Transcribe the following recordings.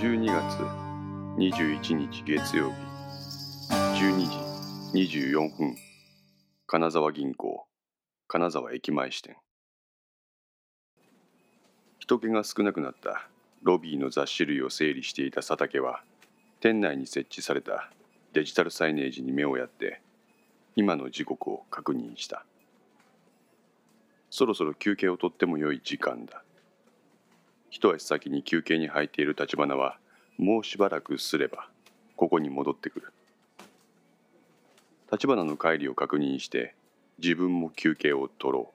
12月21日月曜日。12時24分。金沢銀行。金沢駅前支店。人気が少なくなった。ロビーの雑誌類を整理していた佐竹は店内に設置されたデジタルサイネージに目をやって今の時刻を確認した。そろそろ休憩をとっても良い時間だ。一足先に休憩に入っている立花はもうしばらくすればここに戻ってくる。立花の帰りを確認して自分も休憩を取ろう。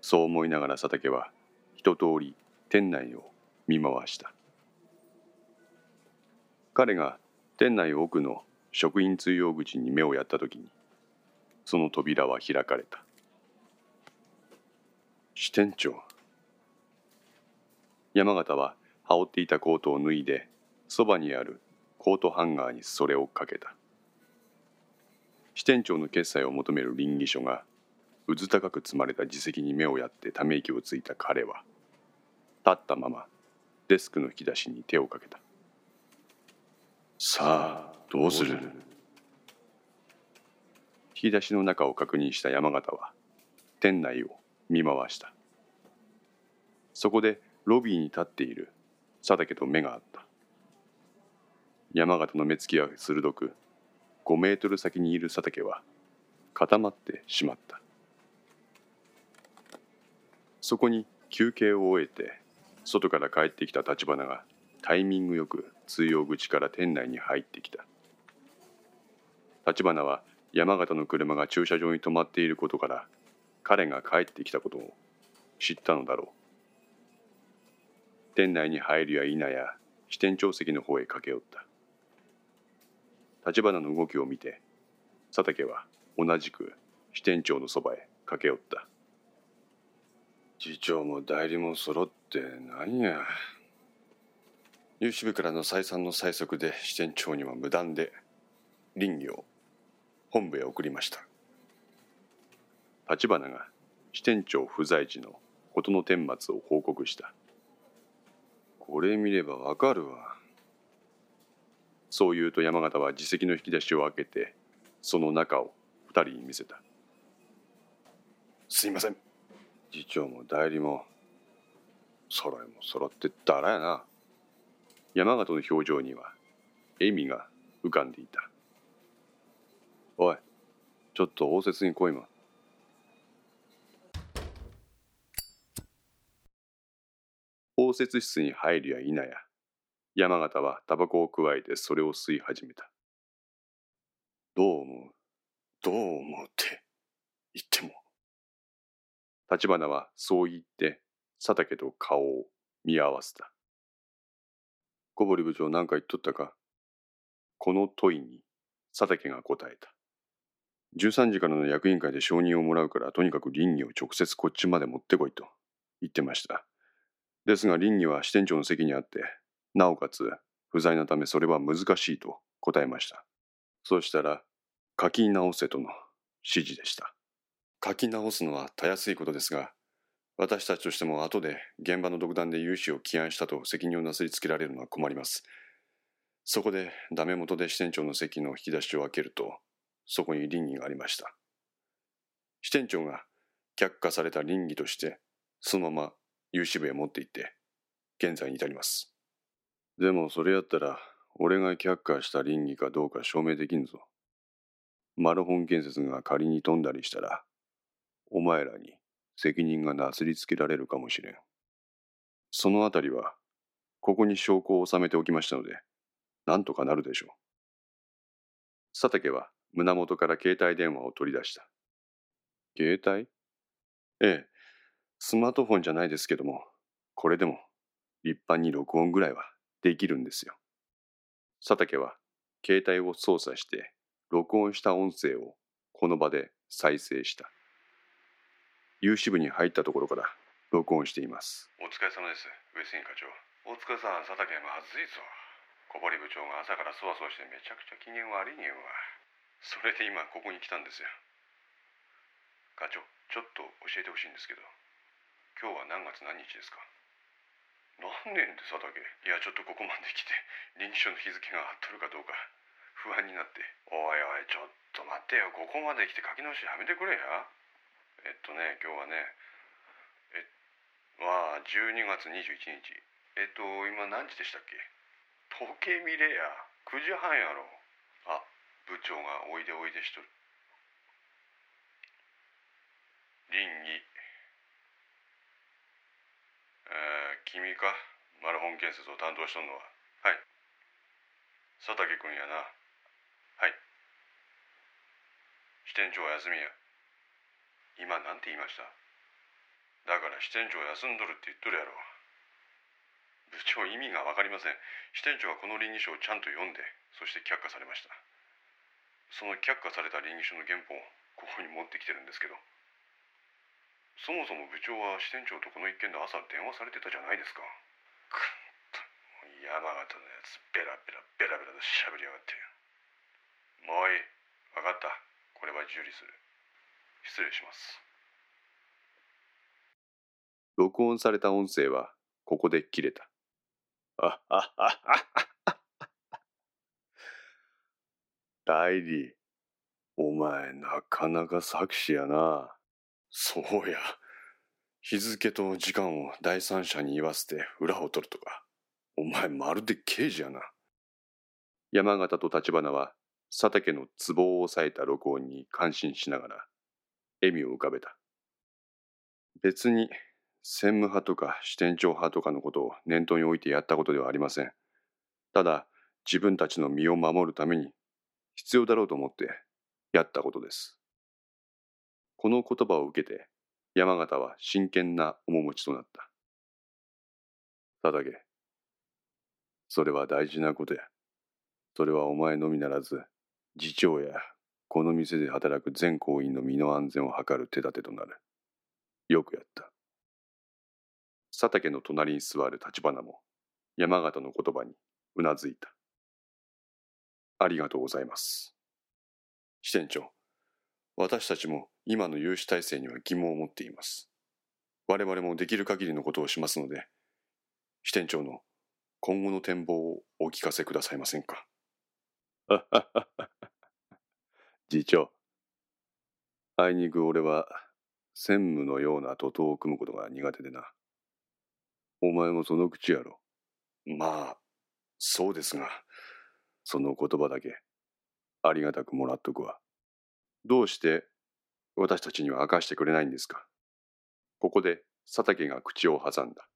そう思いながら佐竹は一通り店内を見回した。彼が店内奥の職員通用口に目をやった時にその扉は開かれた。支店長。山形は羽織っていたコートを脱いでそばにあるコートハンガーにそれをかけた。支店長の決済を求める稟議書がうず高く積まれた自責に目をやってため息をついた彼は立ったままデスクの引き出しに手をかけた。さあどうする？引き出しの中を確認した山形は店内を見回した。そこでロビーに立っている。佐竹と目があった。山形の目つきは鋭く5メートル先にいる佐竹は固まってしまった。そこに休憩を終えて外から帰ってきた立花がタイミングよく通用口から店内に入ってきた。立花は山形の車が駐車場に止まっていることから彼が帰ってきたことを知ったのだろう。店内に入るや否や支店長席の方へ駆け寄った。立花の動きを見て佐竹は同じく支店長のそばへ駆け寄った。次長も代理も揃って何や。有志部からの再三の催促で支店長には無断で林業本部へ送りました。立花が支店長不在時の事の顛末を報告したこれ見ればわかるわ。そう言うと山形は自責の引き出しを開けてその中を二人に見せた。すいません。次長も代理も揃いも揃ってだらやな。山形の表情には笑みが浮かんでいた。おいちょっと応接に来いま応接室に入るや否や。山形はタバコをくわえてそれを吸い始めた。どう思う？どう思うって言っても。立花はそう言って佐竹と顔を見合わせた。小堀部長何か言っとったか？この問いに佐竹が答えた。13時からの役員会で承認をもらうからとにかく倫理を直接こっちまで持ってこいと言ってました。ですが倫理は支店長の席にあってなおかつ不在のためそれは難しいと答えました。そうしたら書き直せとの指示でした。書き直すのはたやすいことですが私たちとしても後で現場の独断で融資を起案したと責任をなすりつけられるのは困ります。そこでダメ元で支店長の席の引き出しを開けるとそこに倫理がありました。支店長が却下された倫理としてそのまま融資部へ持って行って現在に至ります。でもそれやったら俺が却下した倫理かどうか証明できんぞ。マルホン建設が仮に飛んだりしたらお前らに責任がなすりつけられるかもしれん。そのあたりはここに証拠を収めておきましたのでなんとかなるでしょう。佐竹は胸元から携帯電話を取り出した。携帯？ええ、スマートフォンじゃないですけども、これでも立派に録音ぐらいはできるんですよ。佐竹は携帯を操作して録音した音声をこの場で再生した。有志部に入ったところから録音しています。お疲れ様です、上杉課長。大塚さん、佐竹まずいぞ。小堀部長が朝からそわそわしてめちゃくちゃ機嫌悪いねんわ。それで今ここに来たんですよ課長ちょっと教えてほしいんですけど今日は何月何日ですか？なんねんって佐竹？いやちょっとここまで来て臨機書の日付が合っとるかどうか不安になって。おいおいちょっと待ってよ。ここまで来て書き直しやめてくれや。えっとね今日はねえまあ12月21日。えっと今何時でしたっけ？時計見れや。9時半やろ。あ部長がおいでおいでしとる。倫議えー、君か。マルホン建設を担当しとんのは。はい。佐竹君やな。はい。支店長は休みや。今なんて言いました？だから支店長休んどるって言っとるやろ。部長意味が分かりません。支店長はこの倫理書をちゃんと読んでそして却下されました。その却下された倫理書の原本をここに持ってきてるんですけど。そもそも部長は支店長とこの一件で朝電話されてたじゃないですか。くっと。山形のやつベラベラベラベラとしゃべりやがって。もういい。分かった。これは受理する。失礼します。録音された音声はここで切れた。あはははは大理、お前なかなか作詞やな。そうや。日付と時間を第三者に言わせて裏を取るとか。お前まるで刑事やな。山形と立花は佐竹の壺を押さえた録音に感心しながら笑みを浮かべた。別に専務派とか支店長派とかのことを念頭に置いてやったことではありません。ただ自分たちの身を守るために必要だろうと思ってやったことです。この言葉を受けて山形は真剣な面持ちとなった。佐竹、それは大事なことや。それはお前のみならず、次長やこの店で働く全行員の身の安全を図る手立てとなる。よくやった。佐竹の隣に座る立花も山形の言葉にうなずいた。ありがとうございます。支店長、私たちも今の融資体制には疑問を持っています。我々もできる限りのことをしますので、支店長の今後の展望をお聞かせくださいませんか？次長、あいにく俺は専務のような徒党を組むことが苦手でな。お前もその口やろ？まあ、そうですが、その言葉だけ、ありがたくもらっとくわ。どうして私たちには明かしてくれないんですか？ここで佐竹が口を挟んだ。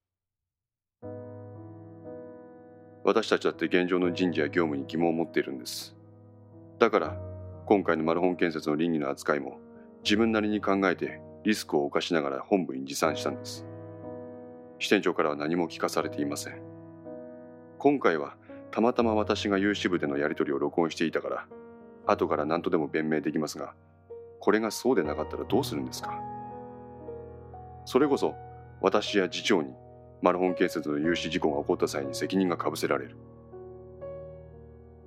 私たちだって現状の人事や業務に疑問を持っているんです。だから、今回のマルホン建設の倫理の扱いも自分なりに考えてリスクを冒しながら本部に持参したんです。支店長からは何も聞かされていません。今回はたまたま私が有志部でのやり取りを録音していたから、後から何とでも弁明できますが、これがそうでなかったらどうするんですか？それこそ私や次長にマルホン建設の有志事故が起こった際に責任がかぶせられる。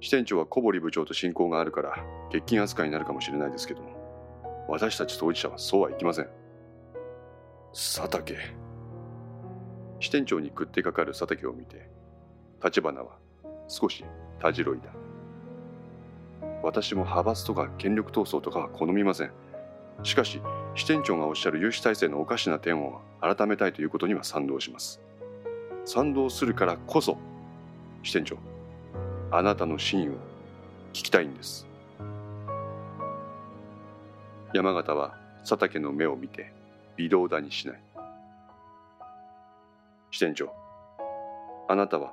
支店長は小堀部長と親交があるから欠勤扱いになるかもしれないですけども、私たち当事者はそうはいきません。佐竹。支店長に食ってかかる佐竹を見て、立花は少したじろいだ。私も派閥とか権力闘争とかは好みません。しかし、支店長がおっしゃる有志体制のおかしな点を改めたいということには賛同します。賛同するからこそ、支店長、あなたの真意を聞きたいんです。山形は佐竹の目を見て微動だにしない。支店長、あなたは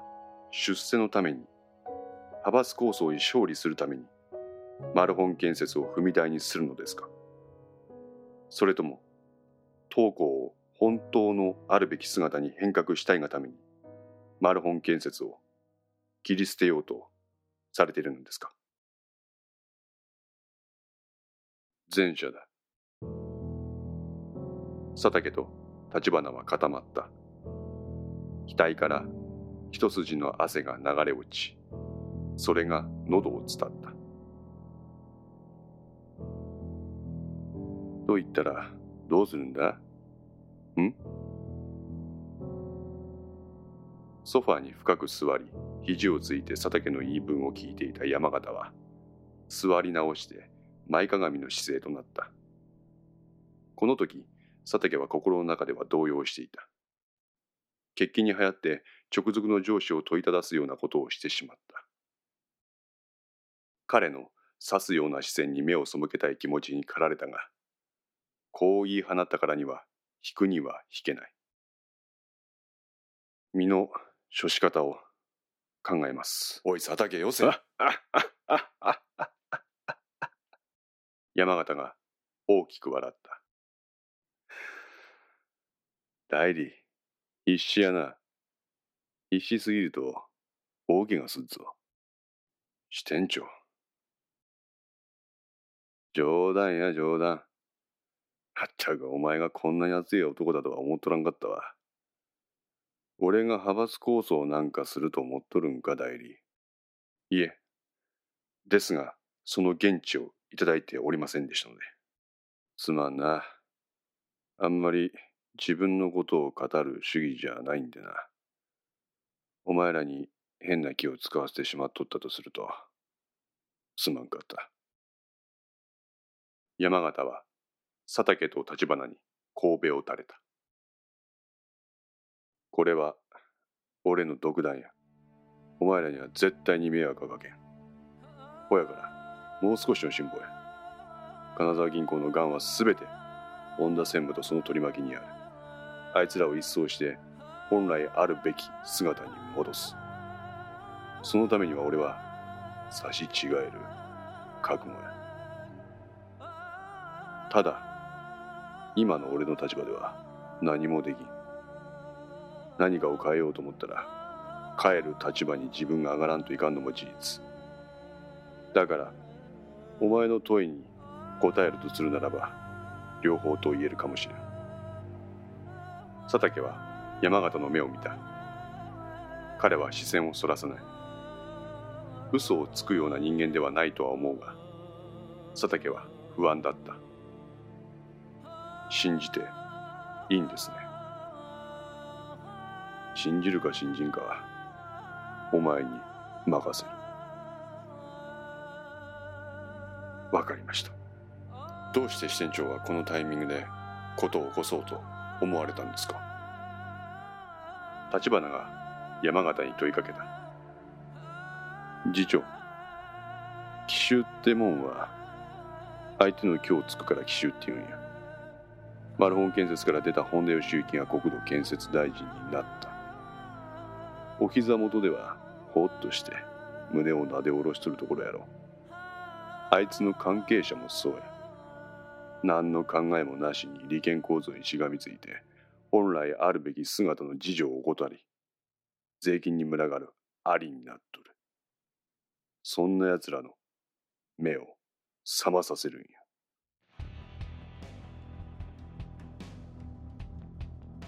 出世のために、派閥構想に勝利するために、マルホン建設を踏み台にするのですか？それとも、当校を本当のあるべき姿に変革したいがために、マルホン建設を切り捨てようとされているのですか？前者だ。佐竹と立花は固まった。額から一筋の汗が流れ落ち、それが喉を伝った。と言ったらどうするんだ？ん？ソファーに深く座り肘をついて佐竹の言い分を聞いていた山形は座り直して前かがみの姿勢となった。この時佐竹は心の中では動揺していた。決起に流行って直属の上司を問いただすようなことをしてしまった。彼の刺すような視線に目を背けたい気持ちに駆られたがこう言い放ったからには引くには引けない。身の処し方を考えます。おい佐竹よせ。山形が大きく笑った。代理必死やな必死すぎると大怪我すっぞ。支店長。冗談や冗談まったくお前がこんなやつや男だとは思っとらんかったわ。俺が派閥構想なんかすると思っとるんか代理いえ。ですがその現地をいただいておりませんでしたので。すまんな。あんまり自分のことを語る主義じゃないんでな。お前らに変な気を使わせてしまっとったとすると。すまんかった。山形は佐竹と橘に神戸を垂れた。これは俺の独断や。お前らには絶対に迷惑はかけん。ほやからもう少しの辛抱や。金沢銀行の癌は全て恩田専務とその取り巻きにある。あいつらを一掃して本来あるべき姿に戻す。そのためには俺は差し違える覚悟や。ただ今の俺の立場では何もできん。何かを変えようと思ったら帰る立場に自分が上がらんといかんのも事実。だからお前の問いに答えるとするならば両方と言えるかもしれん。佐竹は山形の目を見た。彼は視線をそらさない。嘘をつくような人間ではないとは思うが佐竹は不安だった。信じていいんですね。信じるか信じんかお前に任せる。わかりました。どうして支店長はこのタイミングで事を起こそうと思われたんですか？立花が山形に問いかけた。次長奇襲ってもんは相手の今日つくから奇襲って言うんや。マルホン建設から出た本田義行が国土建設大臣になった。お膝元ではほっとして胸をなで下ろしとるところやろあいつの関係者もそうや。何の考えもなしに利権構造にしがみついて本来あるべき姿の事情を怠り税金に群がるありになっとる。そんな奴らの目を覚まさせるんや。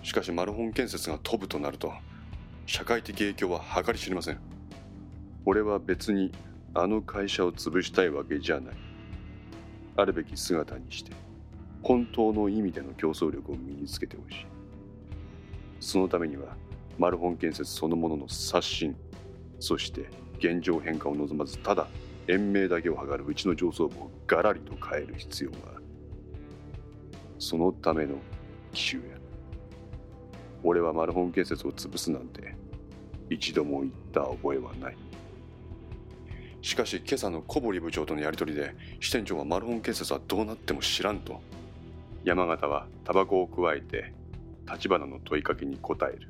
しかしマルホン建設が飛ぶとなると社会的影響は計り知りません。俺は別にあの会社を潰したいわけじゃない。あるべき姿にして本当の意味での競争力を身につけてほしい。そのためにはマルホン建設そのものの刷新そして現状変化を望まずただ延命だけを図るうちの上層部をガラリと変える必要がある。そのための奇襲や俺はマルホン建設を潰すなんて一度も言った覚えはない。しかし今朝の小堀部長とのやり取りで支店長はマルホン建設はどうなっても知らんと山形はタバコをくわえて立花の問いかけに答える。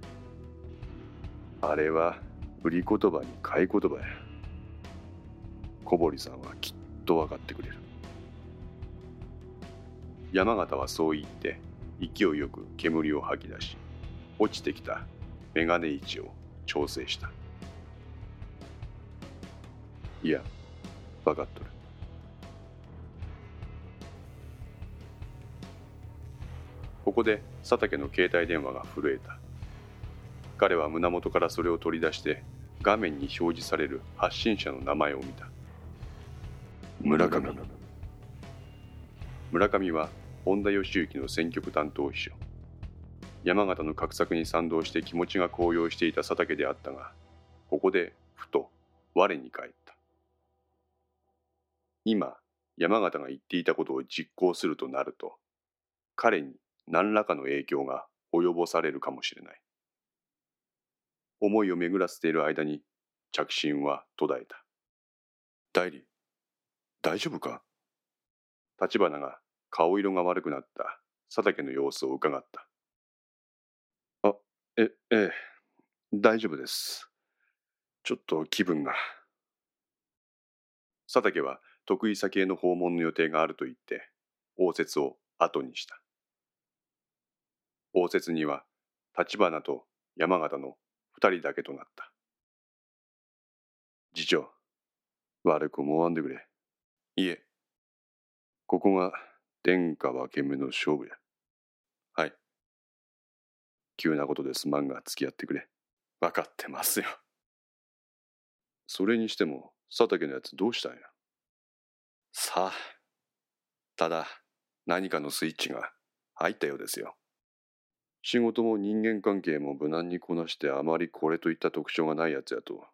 あれは売り言葉に買い言葉や。小堀さんはきっと分かってくれる。山形はそう言って勢いよく煙を吐き出し落ちてきた。メガネ位置を調整した。いや分かっとる。ここで佐竹の携帯電話が震えた。彼は胸元からそれを取り出して画面に表示される発信者の名前を見た。村上。村上は本田義行の選挙区担当秘書山形の画策に賛同して気持ちが高揚していた佐竹であったがここでふと我に返った。今山形が言っていたことを実行するとなると彼に何らかの影響が及ぼされるかもしれない。思いを巡らせている間に着信は途絶えた。代理大丈夫か？立花が顔色が悪くなった。佐竹の様子を伺った。えええ。大丈夫です。ちょっと気分が。佐竹は得意先への訪問の予定があると言って応接を後にした。応接には立花と山形の二人だけとなった。次長悪く思わんでくれ。いえ。ここが天下分け目の勝負や。急なことです。まんが付き合ってくれ。分かってますよ。それにしても佐竹のやつどうしたんや？さあただ何かのスイッチが入ったようですよ。仕事も人間関係も無難にこなしてあまりこれといった特徴がないやつやと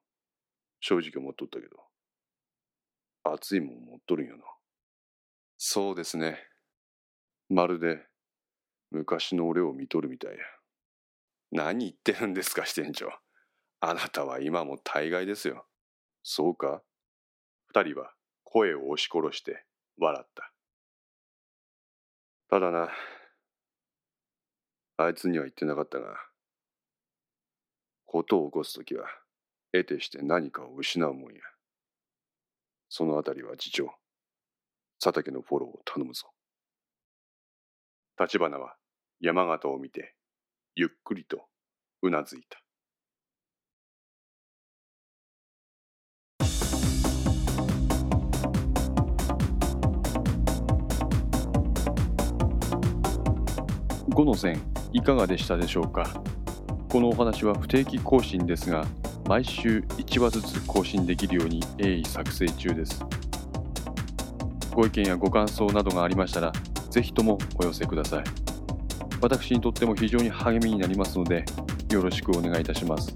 正直思っとったけど。熱いもん持っとるんやな。そうですね。まるで昔の俺を見とるみたいや。何言ってるんですか支店長。あなたは今も大概ですよ。そうか？二人は声を押し殺して笑った。ただなあいつには言ってなかったが事を起こす時は得てして何かを失うもんや。そのあたりは次長佐竹のフォローを頼むぞ。立花は山形を見てゆっくりとうなずいた。5の線いかがでしたでしょうか？このお話は不定期更新ですが毎週1話ずつ更新できるように鋭意作成中です。ご意見やご感想などがありましたらぜひともお寄せください。私にとっても非常に励みになりますのでよろしくお願いいたします。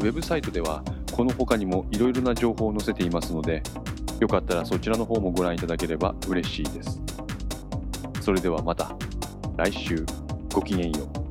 ウェブサイトではこの他にもいろいろな情報を載せていますのでよかったらそちらの方もご覧いただければ嬉しいです。それではまた。来週ごきげんよう。